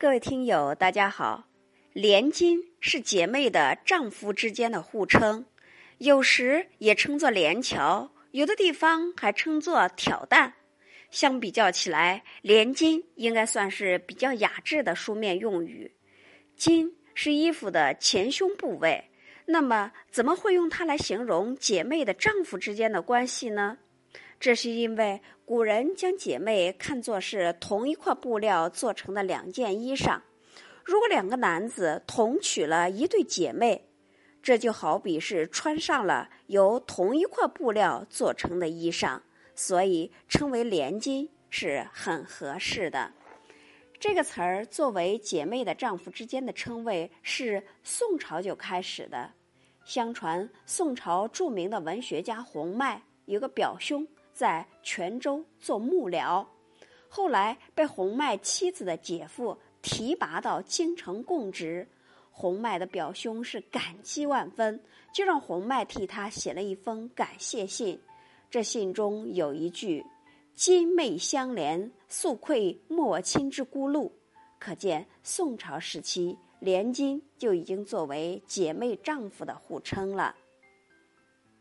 各位听友，大家好。连襟是姐妹的丈夫之间的互称，有时也称作连桥，有的地方还称作挑担。相比较起来，连襟应该算是比较雅致的书面用语。襟是衣服的前胸部位，那么怎么会用它来形容姐妹的丈夫之间的关系呢？这是因为古人将姐妹看作是同一块布料做成的两件衣裳。如果两个男子同娶了一对姐妹，这就好比是穿上了由同一块布料做成的衣裳，所以称为连襟是很合适的。这个词儿作为姐妹的丈夫之间的称谓，是宋朝就开始的。相传宋朝著名的文学家洪迈有个表兄。在泉州做幕僚，后来被洪迈妻子的姐夫提拔到京城供职。洪迈的表兄是感激万分，就让洪迈替他写了一封感谢信。这信中有一句：“金妹相连，素愧莫亲之孤露。”可见宋朝时期，连襟就已经作为姐妹丈夫的互称了。